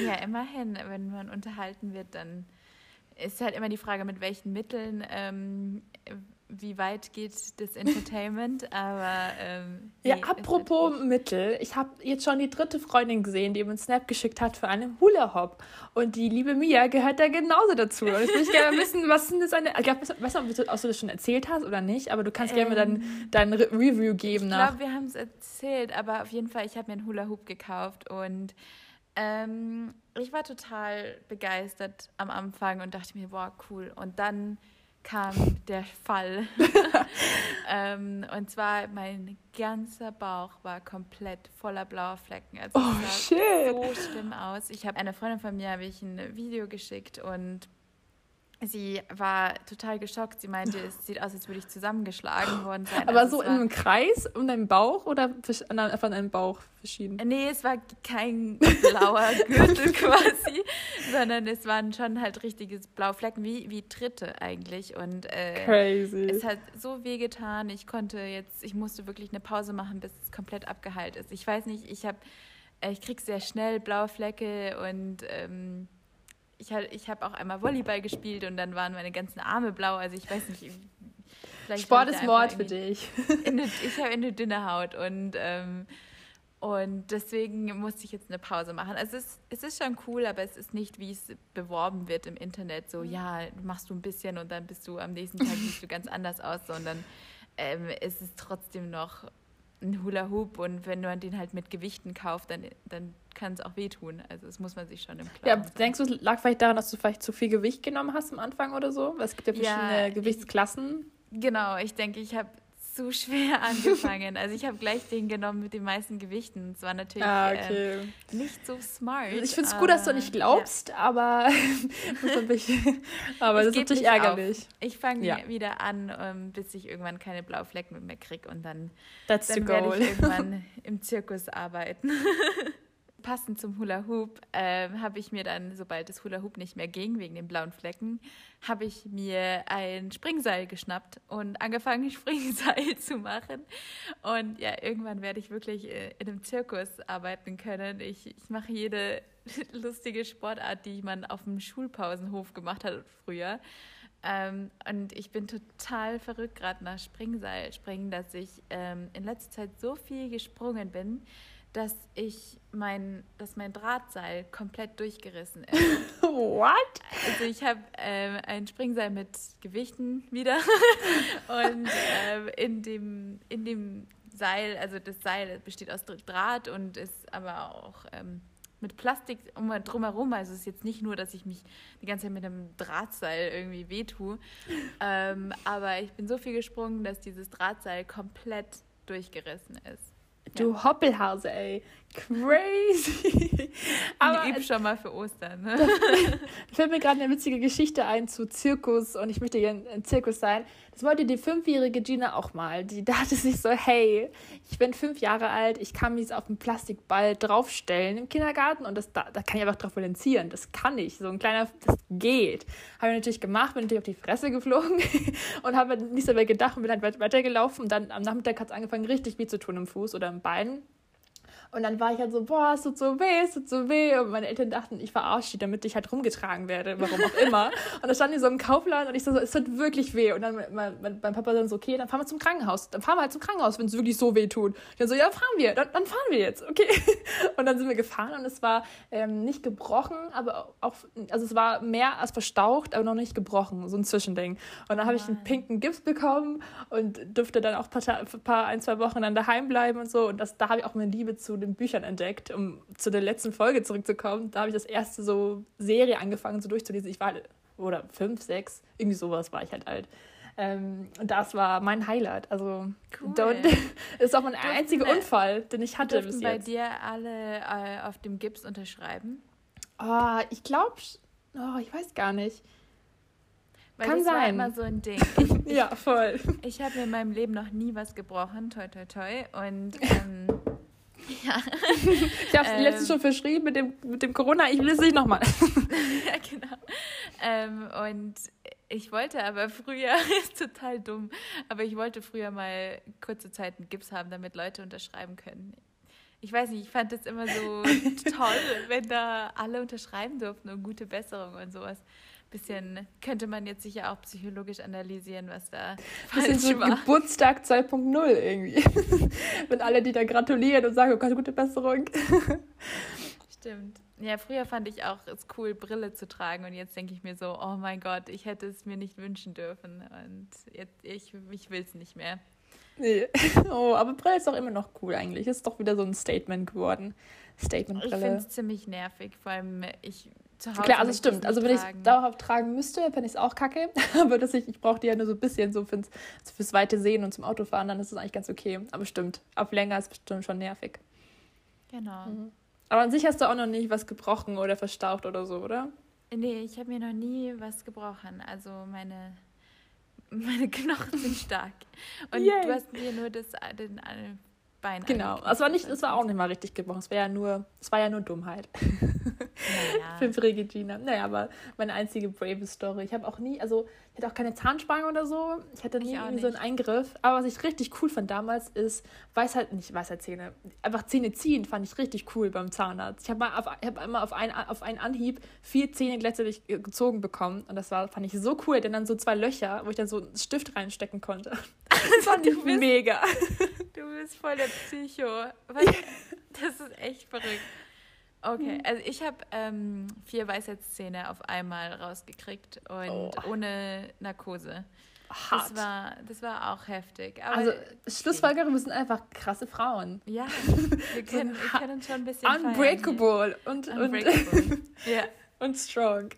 Ja, immerhin, wenn man unterhalten wird, dann ist halt immer die Frage, mit welchen Mitteln, ähm, wie weit geht das Entertainment, aber ähm, ja, apropos Mittel, ich habe jetzt schon die dritte Freundin gesehen, die mir einen Snap geschickt hat für einen Hula Hop und die liebe Mia gehört da genauso dazu. Und ich möchte gerne wissen, was sind das eine, ich weiß nicht, ob du das schon erzählt hast oder nicht, aber du kannst ähm, gerne dein, dein Re Review geben. Ich glaube, wir haben es erzählt, aber auf jeden Fall, ich habe mir einen Hula Hoop gekauft und ähm, ich war total begeistert am Anfang und dachte mir, wow, cool. Und dann kam der Fall. ähm, und zwar mein ganzer Bauch war komplett voller blauer Flecken. Also oh, shit. so schlimm aus. Ich habe einer Freundin von mir habe ich ein Video geschickt und Sie war total geschockt. Sie meinte, es sieht aus, als würde ich zusammengeschlagen worden sein. Aber also so in einem Kreis um deinen Bauch oder von deinem Bauch verschieden? Nee, es war kein blauer Gürtel quasi, sondern es waren schon halt richtiges Blauflecken, wie, wie Tritte eigentlich. Und äh, Crazy. es hat so weh getan. Ich konnte jetzt, ich musste wirklich eine Pause machen, bis es komplett abgeheilt ist. Ich weiß nicht, ich habe, äh, ich krieg sehr schnell blaue Flecke und ähm, ich, ich habe auch einmal Volleyball gespielt und dann waren meine ganzen Arme blau. Also ich weiß nicht. Sport ist Mord für dich. Eine, ich habe eine dünne Haut und, ähm, und deswegen musste ich jetzt eine Pause machen. Also es, es ist schon cool, aber es ist nicht, wie es beworben wird im Internet. So, ja, machst du ein bisschen und dann bist du am nächsten Tag siehst du ganz anders aus, sondern ähm, es ist trotzdem noch ein Hula Hoop und wenn man den halt mit Gewichten kauft, dann, dann kann es auch wehtun. Also das muss man sich schon im Klaren Ja, denkst du, es lag vielleicht daran, dass du vielleicht zu viel Gewicht genommen hast am Anfang oder so? Weil es gibt ja verschiedene ja, Gewichtsklassen. Ich, genau, ich denke, ich habe zu schwer angefangen. also ich habe gleich den genommen mit den meisten Gewichten. Es war natürlich ah, okay. ähm, nicht so smart. Ich finde es gut, dass du nicht glaubst, ja. aber, aber das ist natürlich ärgerlich. Auf. Ich fange ja. wieder an, ähm, bis ich irgendwann keine Blauflecken mehr kriege und dann, That's dann werde ich irgendwann im Zirkus arbeiten. Passend zum Hula Hoop äh, habe ich mir dann, sobald das Hula Hoop nicht mehr ging, wegen den blauen Flecken, habe ich mir ein Springseil geschnappt und angefangen, Springseil zu machen. Und ja, irgendwann werde ich wirklich äh, in einem Zirkus arbeiten können. Ich, ich mache jede lustige Sportart, die man auf dem Schulpausenhof gemacht hat früher. Ähm, und ich bin total verrückt gerade nach Springseil springen, dass ich ähm, in letzter Zeit so viel gesprungen bin, dass ich mein, dass mein Drahtseil komplett durchgerissen ist. What? Also ich habe ähm, ein Springseil mit Gewichten wieder und ähm, in dem in dem Seil, also das Seil besteht aus Draht und ist aber auch ähm, mit Plastik um, drumherum. Also es ist jetzt nicht nur, dass ich mich die ganze Zeit mit einem Drahtseil irgendwie wehtue. Ähm, aber ich bin so viel gesprungen, dass dieses Drahtseil komplett durchgerissen ist. Du. Hoppelhase, ey. Crazy. Aber ich übe schon mal für Ostern. Ne? Da fällt mir gerade eine witzige Geschichte ein zu Zirkus und ich möchte hier ein Zirkus sein. Das wollte die fünfjährige Gina auch mal. Die dachte sich so, hey, ich bin fünf Jahre alt, ich kann mich auf einen Plastikball draufstellen im Kindergarten und das, da, da kann ich einfach drauf balancieren. Das kann ich. So ein kleiner, das geht. Habe ich natürlich gemacht, bin natürlich auf die Fresse geflogen und habe nicht so weit gedacht und bin halt weitergelaufen. Und dann am Nachmittag hat es angefangen, richtig weh zu tun im Fuß oder im Bein. Und dann war ich halt so, boah, es tut so weh, es tut so weh. Und meine Eltern dachten, ich verarsche die, damit ich halt rumgetragen werde, warum auch immer. und dann standen die so im Kaufladen und ich so, es tut wirklich weh. Und dann mein, mein, mein Papa dann so, okay, dann fahren wir zum Krankenhaus. Dann fahren wir halt zum Krankenhaus, wenn es wirklich so weh tut. Ich dann so, ja, fahren wir, dann, dann fahren wir jetzt, okay. und dann sind wir gefahren und es war ähm, nicht gebrochen, aber auch, also es war mehr als verstaucht, aber noch nicht gebrochen, so ein Zwischending. Und dann habe ich einen pinken Gips bekommen und durfte dann auch ein paar, paar, ein, zwei Wochen dann daheim bleiben und so. Und das, da habe ich auch meine Liebe zu den Büchern entdeckt, um zu der letzten Folge zurückzukommen. Da habe ich das erste so Serie angefangen, so durchzulesen. Ich war, oder fünf, sechs, irgendwie sowas war ich halt alt. Ähm, und das war mein Highlight. Also, cool. dort ist auch mein durften einziger Unfall, den ich hatte bis jetzt. bei dir alle äh, auf dem Gips unterschreiben? Oh, ich glaube, oh, ich weiß gar nicht. Weil Kann das sein. war immer so ein Ding. Ich, ja, voll. Ich, ich habe in meinem Leben noch nie was gebrochen, toi toi toi. Und ähm, ja. Ich habe es ähm, letztens schon verschrieben mit dem, mit dem Corona, ich will es nicht nochmal. ja, genau. Ähm, und ich wollte aber früher, ist total dumm, aber ich wollte früher mal kurze Zeit einen Gips haben, damit Leute unterschreiben können. Ich weiß nicht, ich fand das immer so toll, wenn da alle unterschreiben durften und gute Besserung und sowas bisschen, könnte man jetzt sicher auch psychologisch analysieren, was da bisschen so war. Geburtstag 2.0 irgendwie. Wenn alle, die da gratulieren und sagen, oh Gott, gute Besserung. Stimmt. Ja, früher fand ich auch es cool, Brille zu tragen und jetzt denke ich mir so, oh mein Gott, ich hätte es mir nicht wünschen dürfen und jetzt, ich, ich will es nicht mehr. Nee. Oh, aber Brille ist doch immer noch cool eigentlich. Ist doch wieder so ein Statement geworden. Statement-Brille. Ich finde es ziemlich nervig, vor allem ich zu Hause. Klar, also stimmt. Also wenn ich es dauerhaft tragen müsste, fände ich es auch kacke. Aber dass ich, ich brauche die ja nur so ein bisschen so fürs, fürs weite Sehen und zum Autofahren, dann ist es eigentlich ganz okay. Aber stimmt, auf länger ist es bestimmt schon nervig. Genau. Mhm. Aber an sich hast du auch noch nicht was gebrochen oder verstaucht oder so, oder? Nee, ich habe mir noch nie was gebrochen. Also meine, meine Knochen sind stark. Und Yay. du hast mir nur das, den Bein Genau, es war nicht, es war auch nicht mal richtig gebrochen. Es war ja nur, es war ja nur Dummheit. Naja. Für Regina. Naja, aber meine einzige brave Story. Ich habe auch nie, also ich hatte auch keine Zahnspange oder so. Ich hatte nie irgendwie so einen Eingriff. Aber was ich richtig cool fand damals ist Weisheit, nicht Weisheitszähne, einfach Zähne ziehen fand ich richtig cool beim Zahnarzt. Ich habe mal auf, ich hab immer auf, ein, auf einen Anhieb vier Zähne gleichzeitig gezogen bekommen und das war, fand ich so cool, denn dann so zwei Löcher, wo ich dann so einen Stift reinstecken konnte. Das fand ich mega. Du bist voll der Psycho. Das ist echt verrückt. Okay, also ich habe ähm, vier Weisheitszähne auf einmal rausgekriegt und oh. ohne Narkose. Hart. Das war, das war auch heftig. Aber also Schlussfolgerungen sind einfach krasse Frauen. Ja, wir können, wir können schon ein bisschen Unbreakable und, Unbreakable. und, ja. und strong.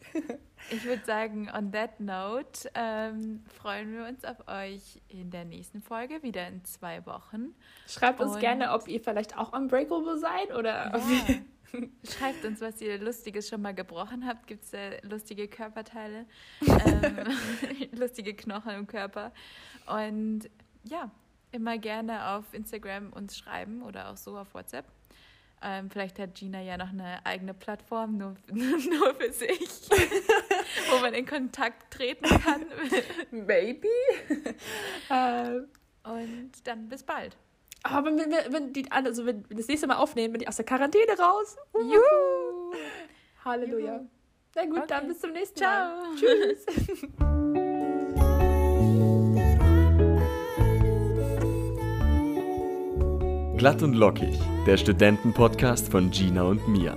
Ich würde sagen, on that note ähm, freuen wir uns auf euch in der nächsten Folge, wieder in zwei Wochen. Schreibt uns und gerne, ob ihr vielleicht auch unbreakable seid oder ja. Schreibt uns, was ihr Lustiges schon mal gebrochen habt. Gibt es äh, lustige Körperteile, ähm, lustige Knochen im Körper. Und ja, immer gerne auf Instagram uns schreiben oder auch so auf WhatsApp. Ähm, vielleicht hat Gina ja noch eine eigene Plattform nur, nur für sich, wo man in Kontakt treten kann. Maybe. ähm, Und dann bis bald. Aber wenn, wenn, wenn die also wenn wir das nächste Mal aufnehmen, bin ich aus der Quarantäne raus. Uhu. Juhu. Halleluja. Juhu. Na gut, Okay. dann bis zum nächsten Ciao. Mal. Tschüss. Glatt und lockig, der Studentenpodcast von Gina und Mia.